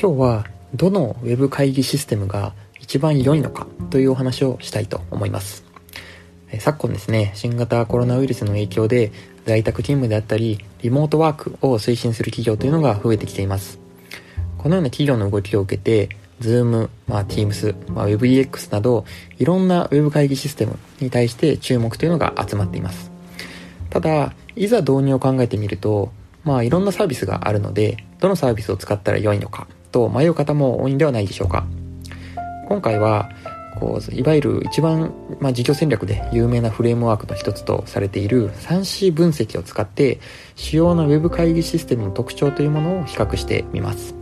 今日はどの Web 会議システムが一番良いのかというお話をしたいと思います。昨今ですね、新型コロナウイルスの影響で在宅勤務であったり、リモートワークを推進する企業というのが増えてきています。このような企業の動きを受けて、Zoom、まあ、Teams、まあ、WebEX など、いろんな Web 会議システムに対して注目というのが集まっています。ただ、いざ導入を考えてみると、まあ、いろんなサービスがあるので、どのサービスを使ったら良いのかと迷う方も多いんではないでしょうか。今回は、こういわゆる一番、まあ、事業戦略で有名なフレームワークの一つとされている 3C 分析を使って主要な Web 会議システムの特徴というものを比較してみます。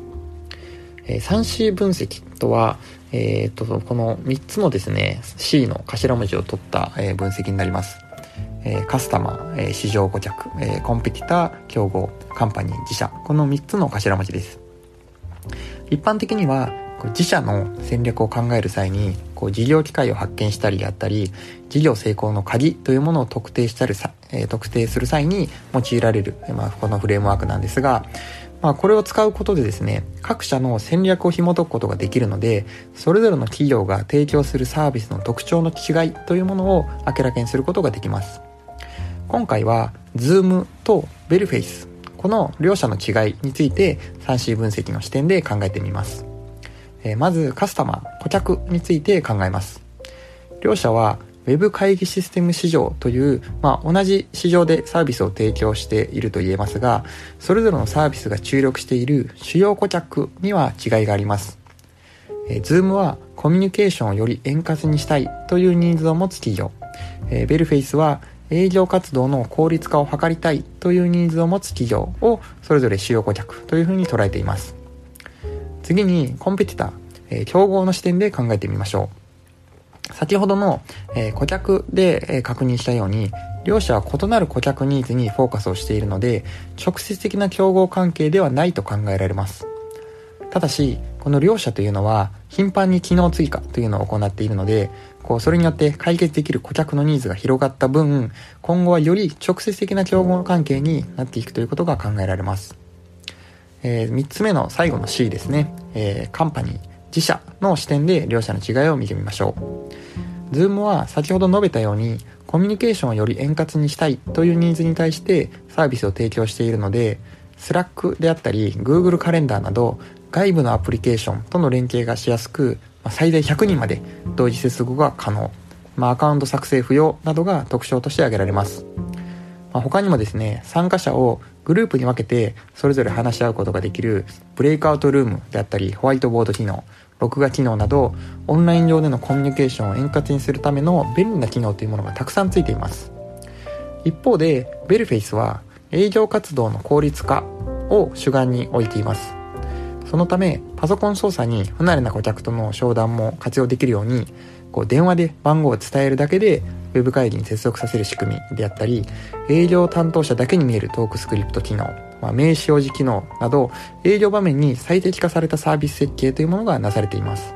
えー、3C 分析とは、えー、とこの3つのですね C の頭文字を取った、えー、分析になります。え、カスタマー、え、市場顧客、え、コンペティター、競合、カンパニー、自社。この3つの頭文字です。一般的には、自社の戦略を考える際に、こう事業機会を発見したりであったり、事業成功の鍵というものを特定したりさ、え、特定する際に用いられる、まあ、このフレームワークなんですが、まあ、これを使うことでですね、各社の戦略を紐解くことができるので、それぞれの企業が提供するサービスの特徴の違いというものを明らかにすることができます。今回は Zoom と Bellface この両者の違いについて 3C 分析の視点で考えてみます。えー、まずカスタマー、顧客について考えます。両者は Web 会議システム市場という、まあ、同じ市場でサービスを提供していると言えますが、それぞれのサービスが注力している主要顧客には違いがあります。えー、Zoom はコミュニケーションをより円滑にしたいというニーズを持つ企業。えー、ベルフェイスは営業活動の効率化を図りたいというニーズを持つ企業をそれぞれ主要顧客というふうに捉えています。次にコンペティター、えー、競合の視点で考えてみましょう。先ほどの、えー、顧客で、えー、確認したように、両者は異なる顧客ニーズにフォーカスをしているので、直接的な競合関係ではないと考えられます。ただし、この両者というのは頻繁に機能追加というのを行っているので、こう、それによって解決できる顧客のニーズが広がった分、今後はより直接的な競合関係になっていくということが考えられます。えー、3つ目の最後の C ですね。えー、カンパニー、自社の視点で両者の違いを見てみましょう。Zoom は先ほど述べたように、コミュニケーションをより円滑にしたいというニーズに対してサービスを提供しているので、Slack であったり Google カレンダーなど外部のアプリケーションとの連携がしやすく、ま、最大100人まで同時接続が可能、まあ、アカウント作成不要などが特徴として挙げられます、まあ、他にもですね参加者をグループに分けてそれぞれ話し合うことができるブレイクアウトルームであったりホワイトボード機能録画機能などオンライン上でのコミュニケーションを円滑にするための便利な機能というものがたくさんついています。一方でベルフェイスは営業活動の効率化を主眼に置いています。そのためパソコン操作に不慣れな顧客との商談も活用できるようにこう電話で番号を伝えるだけで Web 会議に接続させる仕組みであったり営業担当者だけに見えるトークスクリプト機能、まあ、名刺表示機能など営業場面に最適化されたサービス設計というものがなされています。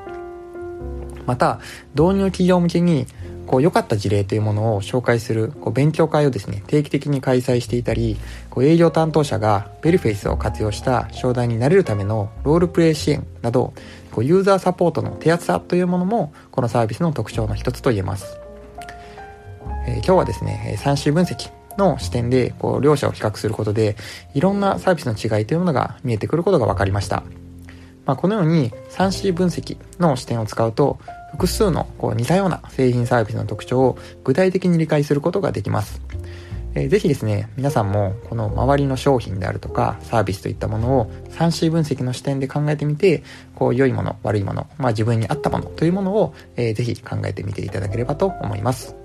また導入企業向けにこう良かった事例というものを紹介するこう勉強会をですね定期的に開催していたりこう営業担当者がベルフェイスを活用した商談になれるためのロールプレイ支援などこうユーザーサポートの手厚さというものもこのサービスの特徴の一つと言えます、えー、今日はですね 3C 分析の視点でこう両者を比較することでいろんなサービスの違いというものが見えてくることが分かりました。まあ、このように 3C 分析の視点を使うと複数のこう似たような製品サービスの特徴を具体的に理解することができます。えー、ぜひですね、皆さんもこの周りの商品であるとかサービスといったものを 3C 分析の視点で考えてみて、こう良いもの、悪いもの、まあ自分に合ったものというものを、えー、ぜひ考えてみていただければと思います。